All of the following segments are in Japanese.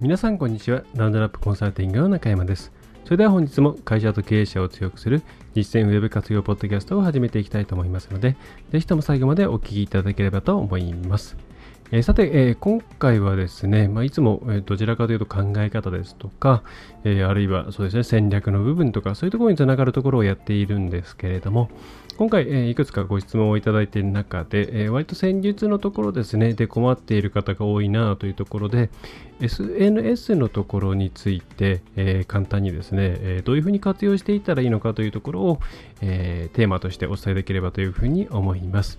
皆さんこんにちはラウンドラップコンサルティングの中山ですそれでは本日も会社と経営者を強くする実践ウェブ活用ポッドキャストを始めていきたいと思いますので、ぜひとも最後までお聴きいただければと思います。えー、さて、えー、今回はですね、まあ、いつも、え、どちらかというと考え方ですとか、えあるいはそうですね、戦略の部分とか、そういうところにつながるところをやっているんですけれども、今回、えいくつかご質問をいただいている中で、え割と戦術のところですね、で困っている方が多いなというところで、SNS のところについて、え簡単にですね、えどういうふうに活用していったらいいのかというところを、えテーマとしてお伝えできればというふうに思います。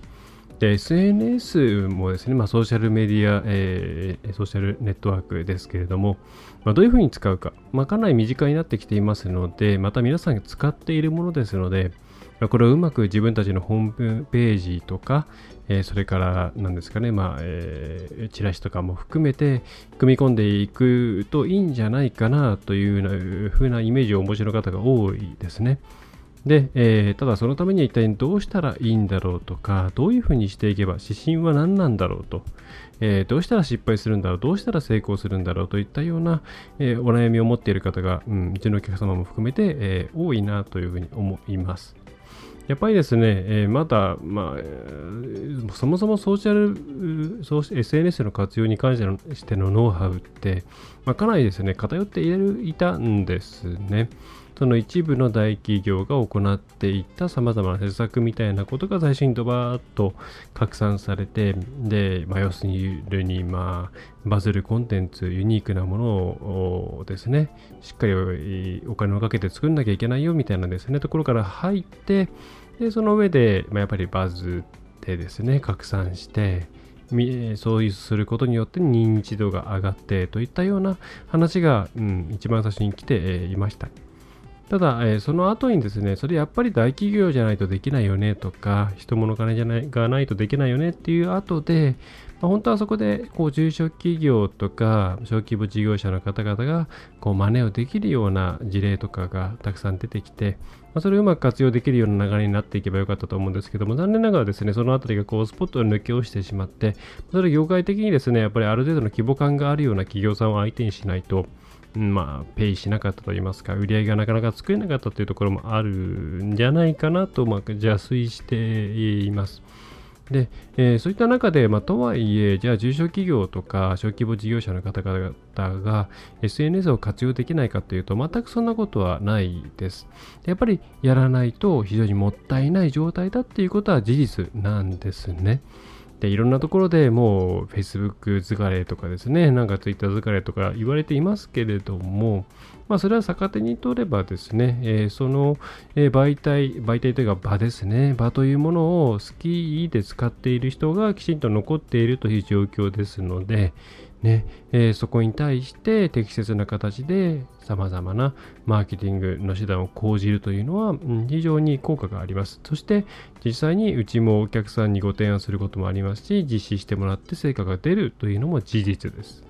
で SNS もですね、まあ、ソーシャルメディア、えー、ソーシャルネットワークですけれども、まあ、どういうふうに使うか、まあ、かなり身近になってきていますので、また皆さんが使っているものですので、あ、これをうまく自分たちのホームページとか、えー、それから何ですかね、まあえー、チラシとかも含めて組み込んでいくといいんじゃないかなというふうなイメージをお持ちの方が多いですね。で、えー、ただそのためには一体どうしたらいいんだろうとか、どういうふうにしていけば指針は何なんだろうと、えー、どうしたら失敗するんだろう、どうしたら成功するんだろうといったような、えー、お悩みを持っている方が、うん、うちのお客様も含めて、え多いなというふうに思います。やっぱりですね、えー、まだ、まあ、そもそもソーシャル、ー SNS の活用に関してのノウハウって、まあ、かなりですね、偏っていたんですね。その一部の大企業が行っていたさまざまな施策みたいなことが最初にドバーッと拡散されて、で、まあ、要するに、まあ、バズるコンテンツ、ユニークなものをですね、しっかりお金をかけて作んなきゃいけないよみたいなですね、ところから入って、で、その上で、まあ、やっぱりバズってですね、拡散して、そういうすることによって認知度が上がってといったような話が、うん、一番最初に来て、いました。ただ、えー、その後にですね、それやっぱり大企業じゃないとできないよねとか、人物金じゃないがないとできないよねっていう後で、まあ、本当はそこでこう中小企業とか小規模事業者の方々がこう真似をできるような事例とかがたくさん出てきて、まあ、それをうまく活用できるような流れになっていけばよかったと思うんですけども、残念ながらですね、そのあたりがこうスポットを抜け落ちてしまって、それ業界的にですね、やっぱりある程度の規模感があるような企業さんを相手にしないと、まあ、ペイしなかったといいますか、売り上げがなかなか作れなかったというところもあるんじゃないかなと、まあ、邪推しています。で、えー、そういった中で、まあ、とはいえ、じゃあ中小企業とか小規模事業者の方々が SNS を活用できないかというと、全くそんなことはないです。やっぱりやらないと非常にもったいない状態だっていうことは事実なんですね。で、いろんなところでもう Facebook 疲れとかですね、なんか Twitter 疲れとか言われていますけれども、まあ、それは逆手にとればですね、えー、その、え、媒体、媒体というか場ですね、場というものを好きで使っている人がきちんと残っているという状況ですので、ねえー、そこに対して適切な形でさまざまなマーケティングの手段を講じるというのは、うん、非常に効果があります。そして実際にうちもお客さんにご提案することもありますし、実施してもらって成果が出るというのも事実です。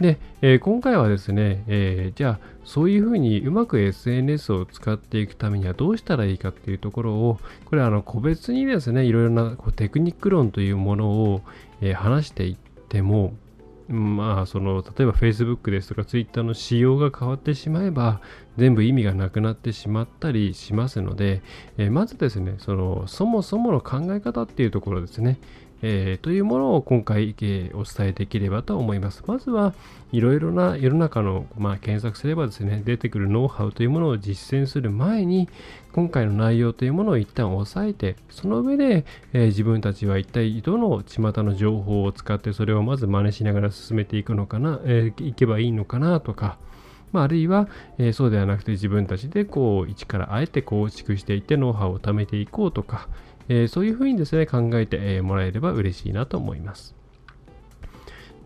で、えー、今回はですね、えー、じゃあそういうふうにうまく SNS を使っていくためにはどうしたらいいかっていうところを、これあの個別にですね、いろいろなこうテクニック論というものを、えー、話していっても、まあ、その、例えば Facebook ですとか Twitter の仕様が変わってしまえば、全部意味がなくなってしまったりしますので、え、まずですね、その、そもそもの考え方っていうところですね、えー、というものを今回、えー、お伝えできればと思います。まずはいろいろな世の中の、まあ、検索すればですね、出てくるノウハウというものを実践する前に、今回の内容というものを一旦押さえて、その上で、えー、自分たちは一体どの巷の情報を使ってそれをまず真似しながら進めていくのかな、えー、いけばいいのかなとか、まあ、あるいは、えー、そうではなくて自分たちでこう一からあえて構築していってノウハウを貯めていこうとか、えー、そういうふうにですね、考えて、もらえれば嬉しいなと思います。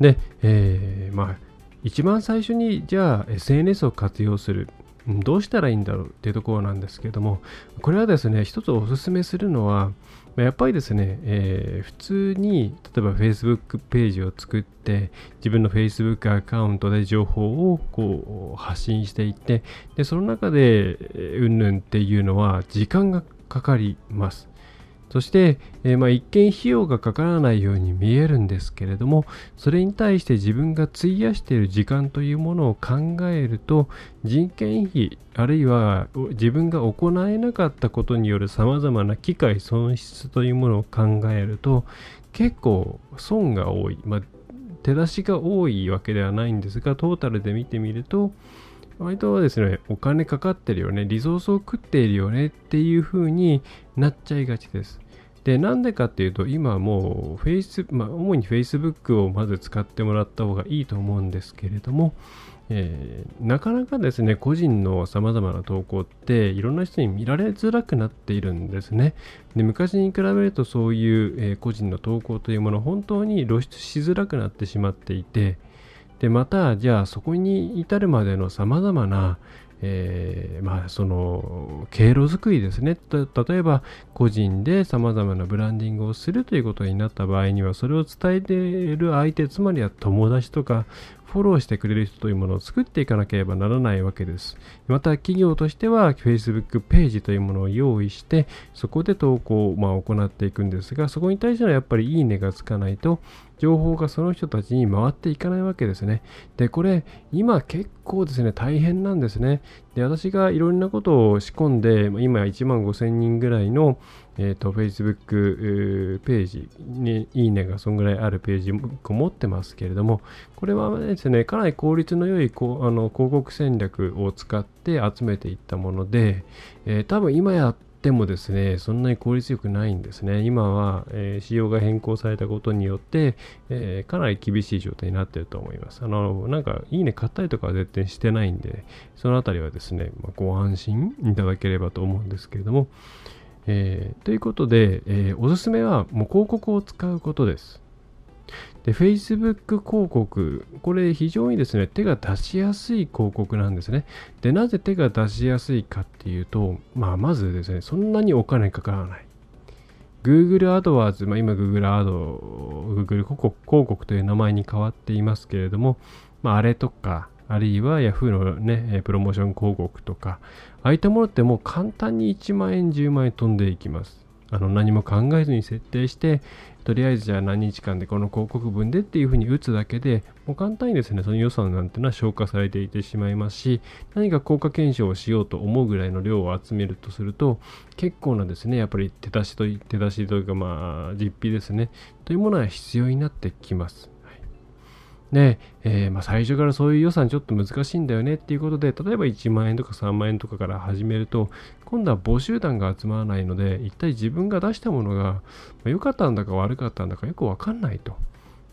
で、えー、まあ、一番最初にじゃあ SNS を活用するどうしたらいいんだろうっていうところなんですけどもこれはですね一つお勧めするのはやっぱりですね、えー、普通に例えば Facebook ページを作って自分の Facebook アカウントで情報をこう発信していってでその中でうんぬんっていうのは時間がかかりますそして、えー、まあ、一見費用がかからないように見えるんですけれどもそれに対して自分が費やしている時間というものを考えると人件費あるいは自分が行えなかったことによるさまざまな機会損失というものを考えると結構損が多い、まあ、手出しが多いわけではないんですがトータルで見てみると割とですね、お金かかってるよね、リソースを食っているよねっていう風になっちゃいがちです。で、なんでかっていうと、今もう、フェイス、まあ、主に Facebook をまず使ってもらった方がいいと思うんですけれども、えー、なかなかですね、個人の様々な投稿っていろんな人に見られづらくなっているんですね。で昔に比べるとそういう、えー、個人の投稿というもの本当に露出しづらくなってしまっていて、でまたじゃあそこに至るまでの様々な、えー、まあ、その経路作りですね。例えば個人でさまざまなブランディングをするということになった場合にはそれを伝えている相手つまりは友達とかフォローしてくれる人というものを作っていかなければならないわけです。また企業としては Facebook ページというものを用意してそこで投稿をまあ行っていくんですがそこに対してはやっぱりいいねがつかないと情報がその人たちに回っていかないわけですね。で、これ、今結構ですね、大変なんですね。で、私がいろんなことを仕込んで、今1万5000人ぐらいの、えーと、Facebook ページにいいねがそんぐらいあるページを持ってますけれども、これはですね、かなり効率の良いこあの広告戦略を使って集めていったもので、えー、多分今やってもですね、そんなに効率よくないんですね。今は、えー、仕様が変更されたことによって、えー、かなり厳しい状態になっていると思います。あの、なんか、いいね買ったりとかは絶対してないんで、そのあたりはですね、まあ、ご安心いただければと思うんですけれども、えー、ということで、えー、おすすめはもう広告を使うことです。で、Facebook 広告、これ非常にですね、手が出しやすい広告なんですね。で、なぜ手が出しやすいかっていうと、まあ、まずですね、そんなにお金かからない。Google AdWords、まあ、今 Google Ad、Google 広告という名前に変わっていますけれども、まあ、あれとか、あるいは Yahoo のね、プロモーション広告とか、ああいったものってもう簡単に1万円、10万円飛んでいきます。あの何も考えずに設定して、とりあえずじゃあ何日間でこの広告文でっていうふうに打つだけでもう簡単にですねその予算なんてのは消化されていてしまいますし何か効果検証をしようと思うぐらいの量を集めるとすると結構なですねやっぱり手出しと手出しというかまあ実費ですねというものは必要になってきますで、えー、まあ、最初からそういう予算ちょっと難しいんだよねっていうことで、例えば1万円とか3万円とかから始めると、今度は募集団が集まらないので、一体自分が出したものが良、かったんだか悪かったんだかよくわかんないと。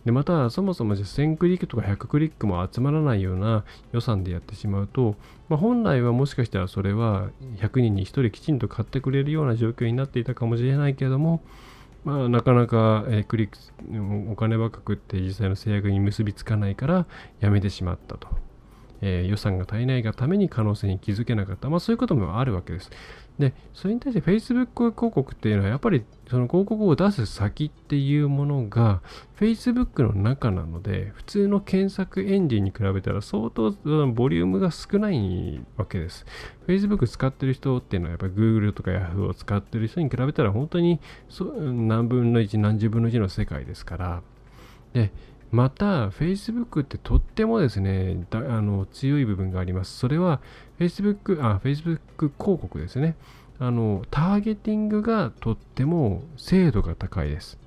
で、また、そもそも1000クリックとか100クリックも集まらないような予算でやってしまうと、まあ、本来はもしかしたらそれは100人に1人きちんと買ってくれるような状況になっていたかもしれないけれども、まあ、なかなか、えー、クリックお金ばっかくって実際の制約に結びつかないからやめてしまったと、えー、予算が足りないがために可能性に気づけなかった、まあ、そういうこともあるわけです。で、それに対して Facebook 広告っていうのはやっぱりその広告を出す先っていうものが Facebook の中なので普通の検索エンジンに比べたら相当ボリュームが少ないわけです。Facebook 使ってる人っていうのはやっぱり Google とか Yahoo を使ってる人に比べたら本当に何分の1何十分の1の世界ですから。でまた、Facebook ってとってもですね、あの強い部分があります。それは Facebook、あ、Facebook 広告ですね。あの、ターゲティングがとっても精度が高いです。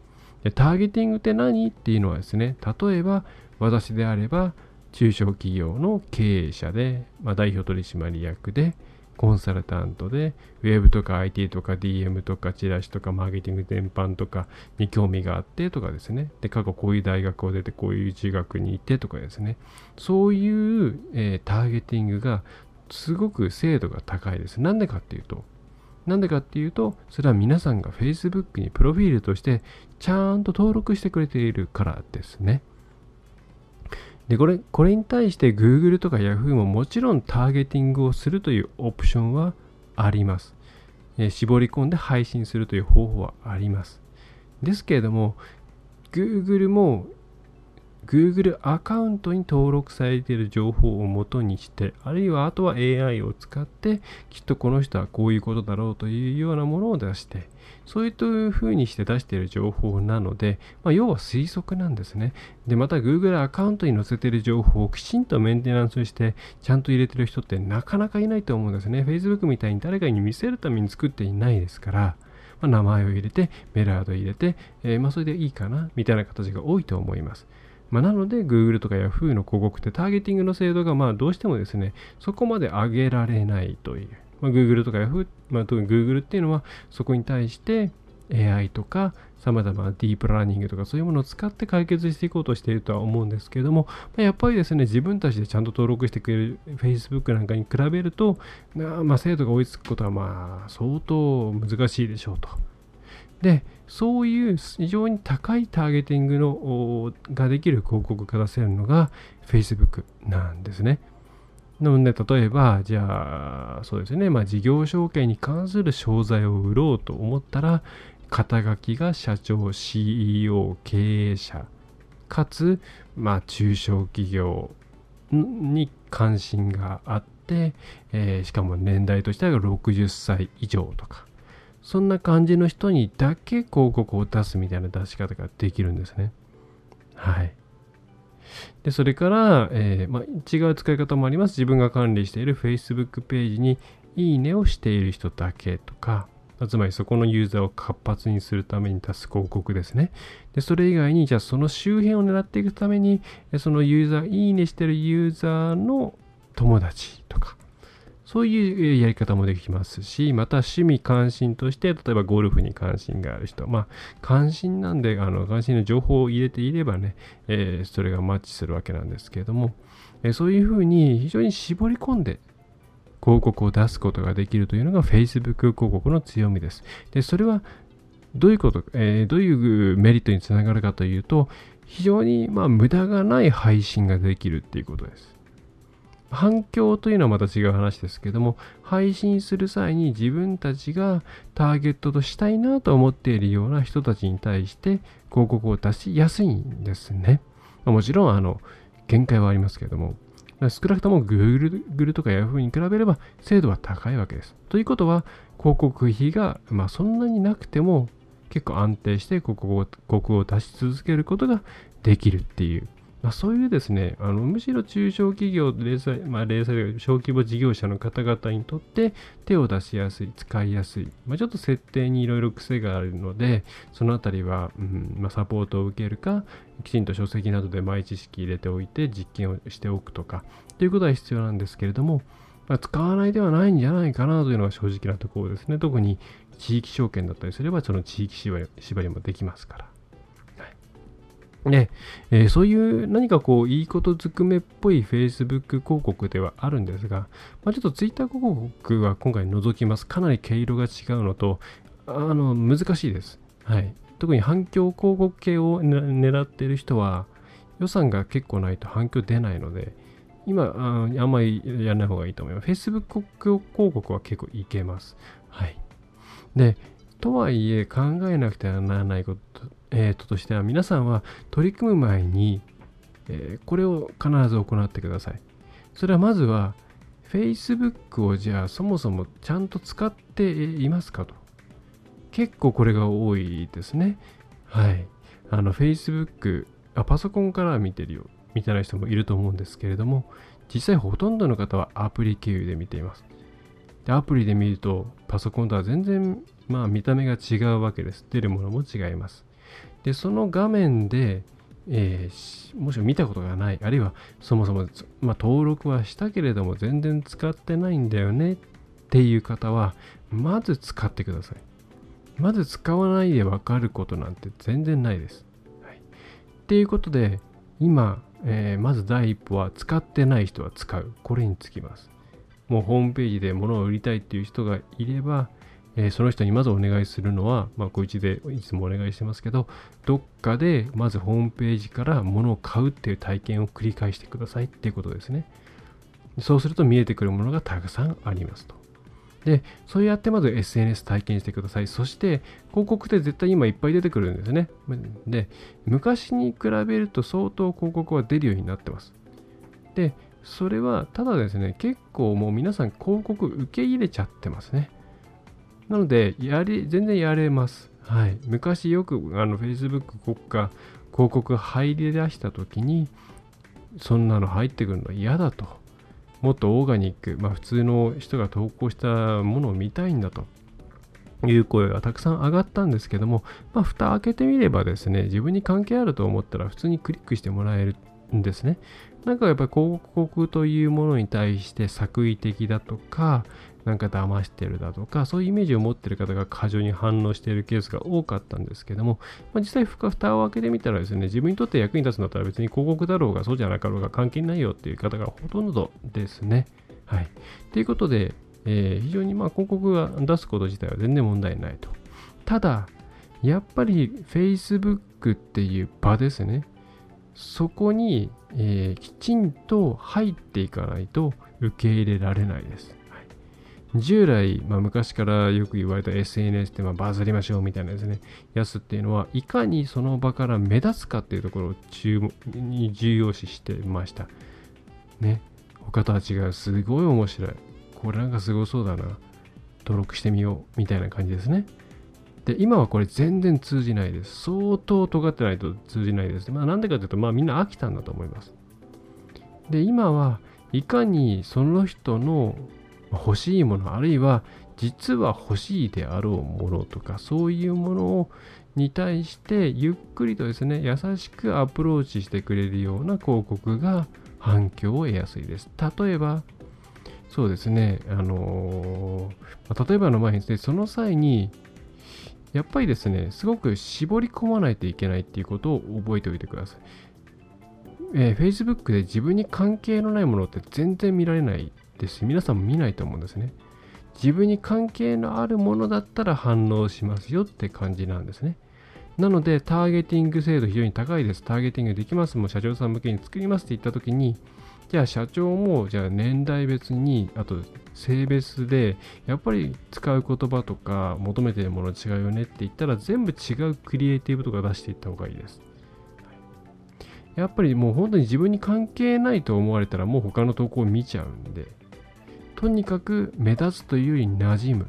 でターゲティングって何っていうのはですね、例えば私であれば中小企業の経営者で、まあ、代表取締役で、コンサルタントで、ウェブとか IT とか DM とかチラシとかマーケティング全般とかに興味があってとかですね。で、過去こういう大学を出てこういう中学に行ってとかですね。そういう、えー、ターゲティングがすごく精度が高いです。なんでかっていうと、なんでかっていうと、それは皆さんが Facebook にプロフィールとしてちゃんと登録してくれているからですね。でこれこれに対して Google とか Yahoo ももちろんターゲティングをするというオプションはあります。えー、絞り込んで配信するという方法はあります。ですけれども Google も Google アカウントに登録されている情報をもとにして、あるいはあとは AI を使って、きっとこの人はこういうことだろうというようなものを出して、そういうふうにして出している情報なので、まあ、要は推測なんですね。で、また Google アカウントに載せている情報をきちんとメンテナンスして、ちゃんと入れてる人ってなかなかいないと思うんですね。Facebook みたいに誰かに見せるために作っていないですから、まあ、名前を入れて、メラード入れて、えー、まあそれでいいかな、みたいな形が多いと思います。まあ、なので Google とか Yahoo の広告ってターゲティングの精度がまあどうしてもですね、そこまで上げられないという。まあ、Google とか Yahoo、まあ、特に Google っていうのはそこに対して AI とか様々なディープラーニングとかそういうものを使って解決していこうとしているとは思うんですけれども、ま、やっぱりですね、自分たちでちゃんと登録してくれる Facebook なんかに比べると、まあ、精度が追いつくことはまあ相当難しいでしょうと。で、そういう非常に高いターゲティングのができる広告が出せるのが Facebook なんですね。なので、例えば、じゃあ、そうですね、まあ、事業承継に関する商材を売ろうと思ったら、肩書きが社長、CEO、経営者、かつ、まあ、中小企業に関心があって、えー、しかも年代としては60歳以上とか、そんな感じの人にだけ広告を出すみたいな出し方ができるんですね。はい。で、それから、えー、まあ、違う使い方もあります。自分が管理している Facebook ページにいいねをしている人だけとか、つまりそこのユーザーを活発にするために出す広告ですね。で、それ以外に、じゃあその周辺を狙っていくために、そのユーザー、いいねしてるユーザーの友達、そういうやり方もできますし、また趣味関心として、例えばゴルフに関心がある人、まあ、関心なんで、あの、関心の情報を入れていればね、えー、それがマッチするわけなんですけれども、えー、そういうふうに非常に絞り込んで広告を出すことができるというのが Facebook 広告の強みです。で、それはどういうこと、えー、どういうメリットにつながるかというと、非常にまあ無駄がない配信ができるっていうことです。反響というのはまた違う話ですけども、配信する際に自分たちがターゲットとしたいなと思っているような人たちに対して広告を出しやすいんですね。もちろん、あの、限界はありますけども、少なくとも Google とか Yahoo に比べれば精度は高いわけです。ということは、広告費が、まあ、そんなになくても結構安定して広告を出し続けることができるっていうまあ、そういうですね、あのむしろ中小企業、零細、まあ、零細小規模事業者の方々にとって手を出しやすい、使いやすい、まあ、ちょっと設定にいろいろ癖があるので、そのあたりは、うんまあ、サポートを受けるか、きちんと書籍などで前知識入れておいて実験をしておくとか、ということは必要なんですけれども、まあ、使わないではないんじゃないかなというのが正直なところですね。特に地域証券だったりすれば、その地域縛りもできますから。ね、えー、そういう何かこう、いいことずくめっぽい Facebook 広告ではあるんですが、まあ、ちょっと Twitter 広告は今回除きます。かなり毛色が違うのと、あの、難しいです。はい。特に反響広告系を狙っている人は、予算が結構ないと反響出ないので、今あ、あんまりやらない方がいいと思います。Facebook 広告は結構いけます。はい。で、とはいえ考えなくてはならないこと、えー、ととしては皆さんは取り組む前に、えー、これを必ず行ってください。それはまずは Facebook をじゃあそもそもちゃんと使っていますかと。結構これが多いですね。はい。あの Facebook、あパソコンから見てるよみたいな人もいると思うんですけれども、実際ほとんどの方はアプリ経由で見ています。でアプリで見るとパソコンとは全然まあ見た目が違うわけです。出るものも違います。で、その画面で、えー、もし見たことがない、あるいはそもそも、まあ、登録はしたけれども全然使ってないんだよねっていう方は、まず使ってください。まず使わないでわかることなんて全然ないです。はい、っていうことで、今、えー、まず第一歩は使ってない人は使う。これにつきます。もうホームページで物を売りたいっていう人がいれば、えー、その人にまずお願いするのは、まあ、こいちでいつもお願いしてますけど、どっかでまずホームページから物を買うっていう体験を繰り返してくださいっていうことですね。そうすると見えてくるものがたくさんありますと。で、そうやってまず SNS 体験してください。そして、広告って絶対今いっぱい出てくるんですね。で、昔に比べると相当広告は出るようになってます。で、それはただですね、結構もう皆さん広告受け入れちゃってますね。なので、やり、全然やれます。はい。昔よくあの Facebook 国家広告入り出した時に、そんなの入ってくるの嫌だと。もっとオーガニック、まあ、普通の人が投稿したものを見たいんだという声がたくさん上がったんですけども、まあ、蓋開けてみればですね、自分に関係あると思ったら普通にクリックしてもらえるんですね。なんかやっぱり広告というものに対して作為的だとか、なんか騙してるだとか、そういうイメージを持ってる方が過剰に反応しているケースが多かったんですけども、まあ、実際、蓋を開けてみたらですね、自分にとって役に立つんだったら別に広告だろうがそうじゃなかろうが関係ないよっていう方がほとんどですね。はい。ということで、えー、非常にまあ広告が出すこと自体は全然問題ないと。ただ、やっぱり Facebook っていう場ですね。そこに、えー、きちんと入っていかないと受け入れられないです。従来、まあ、昔からよく言われた SNS ってまあバズりましょうみたいなですね、やつっていうのは、いかにその場から目立つかっていうところを注に重要視してました。ね。他とは違う。すごい面白い。これなんかすごそうだな。登録してみようみたいな感じですね。で、今はこれ全然通じないです。相当尖ってないと通じないです。まあなんでかというと、まあみんな飽きたんだと思います。で、今はいかにその人の欲しいものあるいは実は欲しいであろうものとかそういうものに対してゆっくりとですね優しくアプローチしてくれるような広告が反響を得やすいです。例えばそうですねあのー、例えばの前にですねその際にやっぱりですねすごく絞り込まないといけないっていうことを覚えておいてください。えー、Facebook で自分に関係のないものって全然見られない。ですし、皆さんも見ないと思うんですね。自分に関係のあるものだったら反応しますよって感じなんですね。なので、ターゲティング精度非常に高いです。ターゲティングできます。もう社長さん向けに作りますって言ったときに、じゃあ社長も、じゃあ年代別に、あと性別で、やっぱり使う言葉とか求めてるもの違うよねって言ったら、全部違うクリエイティブとか出していった方がいいです。やっぱりもう本当に自分に関係ないと思われたらもう他の投稿を見ちゃうんで、とにかく目立つというより馴染む。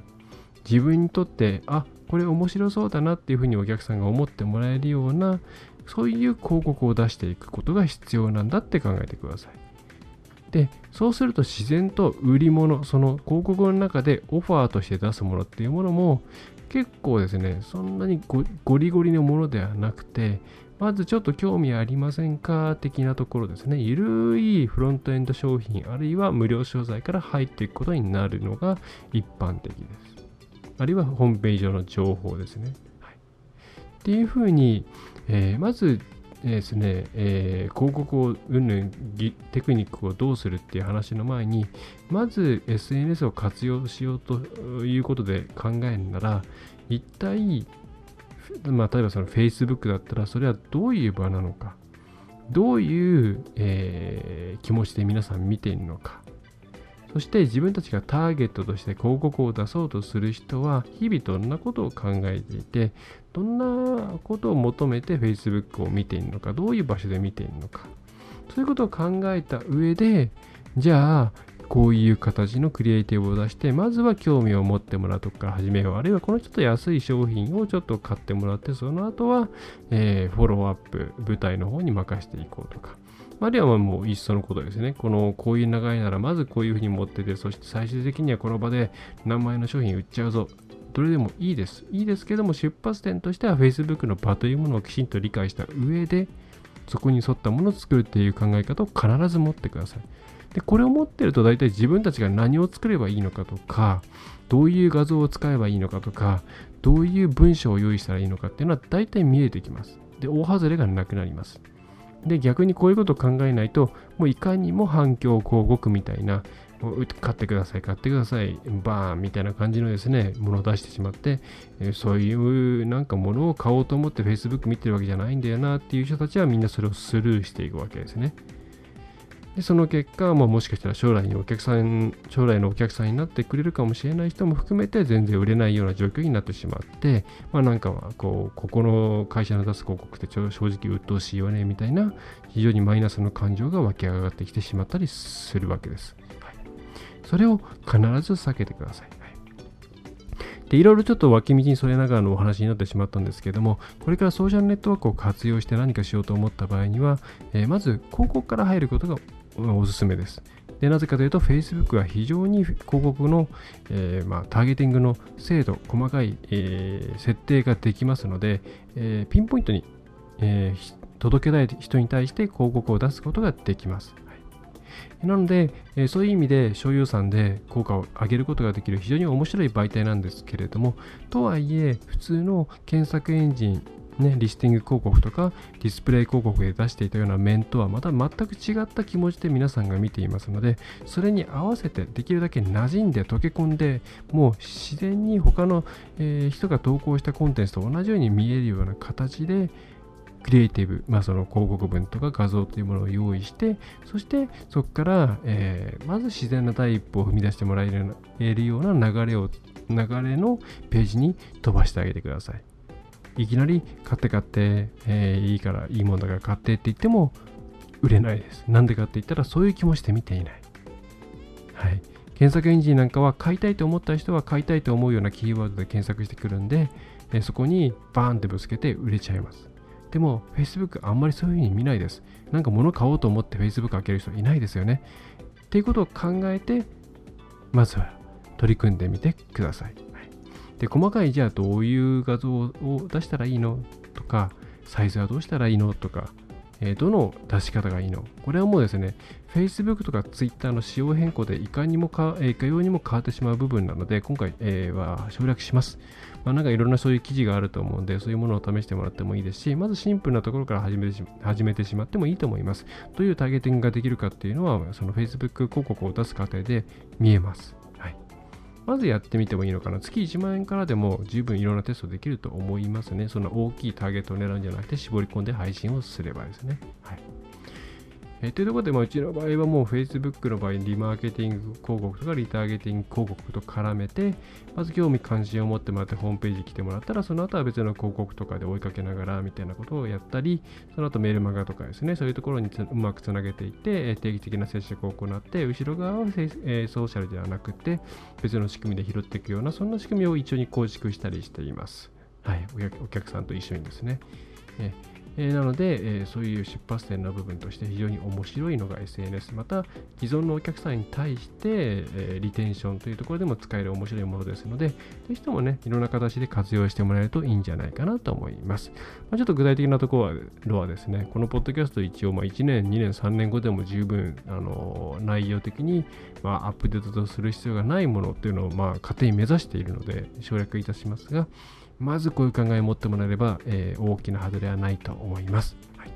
自分にとって、あ、これ面白そうだなっていうふうにお客さんが思ってもらえるような、そういう広告を出していくことが必要なんだって考えてください。で、そうすると自然と売り物、その広告の中でオファーとして出すものっていうものも結構ですね、そんなにゴリゴリのものではなくて、まずちょっと興味ありませんか的なところですね。ゆるいフロントエンド商品、あるいは無料商材から入っていくことになるのが一般的です。あるいはホームページ上の情報ですね。はい、っていうふうに、えー、まずですね、えー、広告をうんぬんテクニックをどうするっていう話の前に、まず SNS を活用しようということで考えるなら、一体まあ、例えばその Facebook だったら、それはどういう場なのか、どういう、えー、気持ちで皆さん見ているのか、そして自分たちがターゲットとして広告を出そうとする人は、日々どんなことを考えていて、どんなことを求めて Facebook を見ているのか、どういう場所で見ているのか、そういうことを考えた上で、じゃあ、こういう形のクリエイティブを出して、まずは興味を持ってもらうとか始めよう。あるいはこの人と安い商品をちょっと買ってもらって、その後は、えー、フォローアップ、舞台の方に任せていこうとか。あるいはもういっそのことですね。この、こういう長いなら、まずこういうふうに持ってて、そして最終的にはこの場で何万円の商品売っちゃうぞ。どれでもいいです。いいですけども、出発点としては Facebook の場というものをきちんと理解した上で、そこに沿ったものを作るっていう考え方を必ず持ってください。で、これを持ってると大体自分たちが何を作ればいいのかとか、どういう画像を使えばいいのかとか、どういう文章を用意したらいいのかっていうのは大体見えてきます。で、大外れがなくなります。で、逆にこういうことを考えないと、もういかにも反響広告みたいな、買ってください、買ってください、バーンみたいな感じのですね、ものを出してしまって、そういうなんかものを買おうと思って Facebook 見てるわけじゃないんだよなっていう人たちはみんなそれをスルーしていくわけですね。でその結果、まあ、もしかしたら将来にお客さん、将来のお客さんになってくれるかもしれない人も含めて全然売れないような状況になってしまって、まあなんかはこう、ここの会社の出す広告って正直鬱陶しいよねみたいな非常にマイナスの感情が湧き上がってきてしまったりするわけです。それを必ず避けてください。でいろいろちょっと脇道にそれながらのお話になってしまったんですけども、これからソーシャルネットワークを活用して何かしようと思った場合には、えー、まず広告から入ることがおすすめです。でなぜかというと、Facebook は非常に広告の、えー、まあ、ターゲティングの精度、細かい、えー、設定ができますので、えー、ピンポイントに、え届けたい人に対して広告を出すことができます。なので、えそういう意味で所有産で効果を上げることができる非常に面白い媒体なんですけれども、とはいえ、普通の検索エンジンね、リスティング広告とかディスプレイ広告で出していたような面とはまた全く違った気持ちで皆さんが見ていますのでそれに合わせてできるだけ馴染んで溶け込んでもう自然に他の、えー、人が投稿したコンテンツと同じように見えるような形でクリエイティブ、まあ、その広告文とか画像というものを用意して、そしてそこから、えー、まず自然な第一歩を踏み出してもらえるような流れを、流れのページに飛ばしてあげてください。いきなり買って買って、えー、いいからいいもんだから買ってって言っても売れないです。なんでかって言ったらそういう気もして見ていない。はい。検索エンジンなんかは買いたいと思った人は買いたいと思うようなキーワードで検索してくるんで、えー、そこにバーンってぶつけて売れちゃいます。でも Facebook あんまりそういう風に見ないです。なんか物買おうと思って Facebook 開ける人いないですよね。っていうことを考えて、まずは取り組んでみてください。で、細かいじゃあどういう画像を出したらいいのとか、サイズはどうしたらいいのとか、えー、どの出し方がいいの？これはもうですね、Facebook とか Twitter の仕様変更でいかにもか、えー、いかようにも変わってしまう部分なので、今回、えー、は省略します。まあ、なんかいろんなそういう記事があると思うんで、そういうものを試してもらってもいいですし、まずシンプルなところから始めてし始めてしまってもいいと思います。どういうターゲティングができるかっていうのは、その Facebook 広告を出す過程で見えます。まずやってみてもいいのかな。月1万円からでも十分いろんなテストできると思いますね。そんな大きいターゲットを狙うんじゃなくて、絞り込んで配信をすればですね。はい。えー、というところで、まあ、うちの場合はもう Facebook の場合、リマーケティング広告とかリターゲティング広告と絡めて、まず興味関心を持ってもらってホームページ来てもらったら、その後は別の広告とかで追いかけながらみたいなことをやったり、その後メールマガとかですね、そういうところにうまくつなげていって、定期的な接触を行って、後ろ側は、え、ソーシャルではなくて、別の仕組みで拾っていくような、そんな仕組みを一緒に構築したりしています。はい、お客さんと一緒にですね。ええー、なので、えー、そういう出発点の部分として非常に面白いのが SNS。また、既存のお客さんに対して、えー、リテンションというところでも使える面白いものですので、ぜひともね、いろんな形で活用してもらえるといいんじゃないかなと思います。まあ、ちょっと具体的なところはですね、このポッドキャスト一応、まあ、1年、2年、3年後でも十分、あの内容的に、まあ、アップデートする必要がないものっていうのを、まあ、勝手に目指しているので、省略いたしますが、まずこういう考えを持ってもらえれば、えー、大きなハードルはないと思います。はい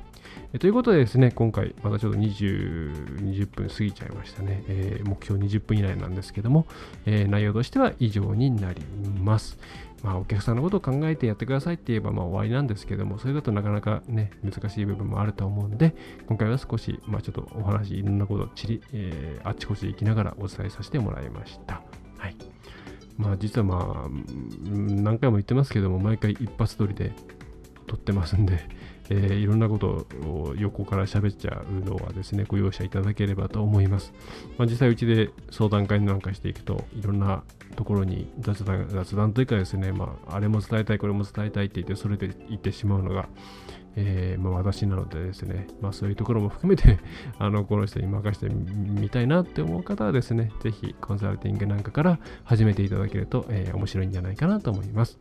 えということでですね、今回またちょっと20 20分過ぎちゃいましたね。えー、目標20分以内なんですけども、えー、内容としては以上になります。まあ、お客さんのことを考えてやってくださいって言えばまあ終わりなんですけども、それだとなかなかね、難しい部分もあると思うので、今回は少し、まあ、ちょっとお話、いろんなことをちり、えー、あっちこっち行きながらお伝えさせてもらいました。まあ実はまあ何回も言ってますけども毎回一発撮りで撮ってますんで、えー、いろんなことを横から喋っちゃうのはですねご容赦いただければと思います、まあ、実際うちで相談会なんかしていくといろんなところに雑談雑談というかですね、まあ、あれも伝えたいこれも伝えたいって言ってそれで言ってしまうのがえー、まあ、私なのでですね、まあ、そういうところも含めて あのこの人に任せてみたいなって思う方はですね、ぜひコンサルティングなんかから始めていただけると、えー、面白いんじゃないかなと思います。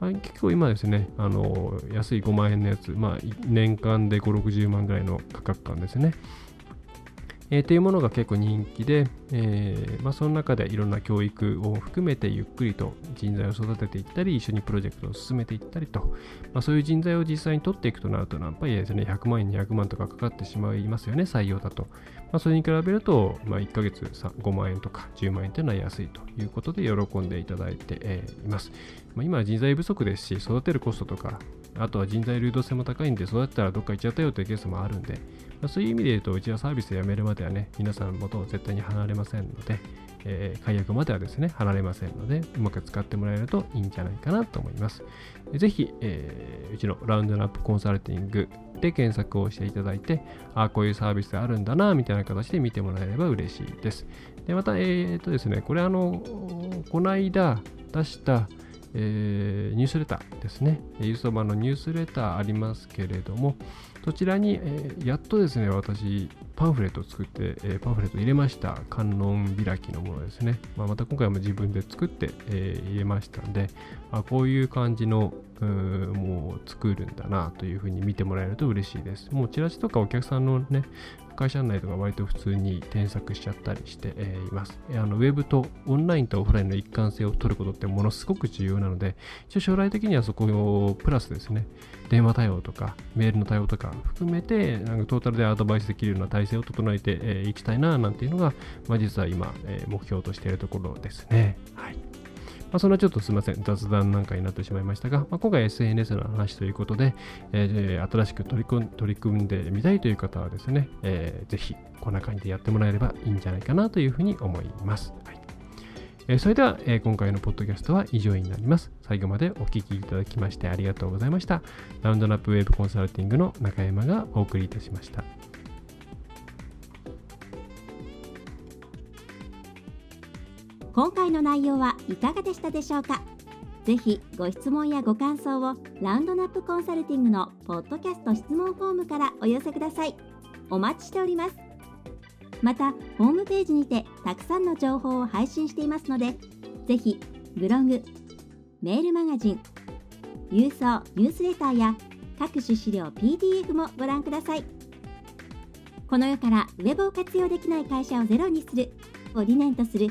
まあ、結構今ですね、あの安い5万円のやつ、まあ、年間で5、60万ぐらいの価格感ですね。えー、というものが結構人気で、えーまあ、その中でいろんな教育を含めてゆっくりと人材を育てていったり、一緒にプロジェクトを進めていったりと、まあ、そういう人材を実際に取っていくとなると、やっぱりですね、100万円、200万とかかかってしまいますよね、採用だと。まあ、それに比べると、ま、1ヶ月5万円とか10万円というのは安いということで喜んでいただいて、え、います。ま、今は人材不足ですし、育てるコストとか、あとは人材流動性も高いんで、育てたらどっか行っちゃったよというケースもあるんで、そういう意味で言うと、うちはサービスをやめるまではね、皆さん元を絶対に離れませんので、えー、解約まではですね、離れませんので、うまく使ってもらえるといいんじゃないかなと思います。ぜひ、えー、うちのラウンドナップコンサルティングで検索をしていただいて、ああ、こういうサービスあるんだな、みたいな形で見てもらえれば嬉しいです。で、また、えっ、とですね、これあの、この間出した、えー、ニュースレターですね。ユーストバのニュースレターありますけれども、そちらに、えー、やっとですね、私、パンフレットを作って、えー、パンフレット入れました。観音開きのものですね。まあ、また今回も自分で作って、えー、入れましたんで、あこういう感じのもう作るんだなというふうに見てもらえると嬉しいです。もうチラシとかお客さんのね、会社内とか割と普通に添削しちゃったりして、います。あのウェブとオンラインとオフラインの一貫性を取ることってものすごく重要なので、一応将来的にはそこをプラスですね、電話対応とかメールの対応とか含めて、なんかトータルでアドバイスできるような体制を整えてい、きたいななんていうのが、まあ、実は今、目標としているところですね。はい。まあ、それはちょっとすみません、雑談なんかになってしまいましたが、まあ、今回 SNS の話ということで、えー、新しく取り取り組んでみたいという方はですね、えー、ぜひこんな感じでやってもらえればいいんじゃないかなというふうに思います。はいえー、それでは、えー、今回のポッドキャストは以上になります。最後までお聴きいただきましてありがとうございました。ラウンドナップウェブコンサルティングの中山がお送りいたしました。今回の内容はいかがでしたでしょうか？ぜひご質問やご感想をラウンドナップコンサルティングのポッドキャスト質問フォームからお寄せください。お待ちしております。またホームページにてたくさんの情報を配信していますのでぜひブログメールマガジン郵送ニュースレターや各種資料 PDF もご覧ください。この世からウェブを活用できない会社をゼロにするを理念とする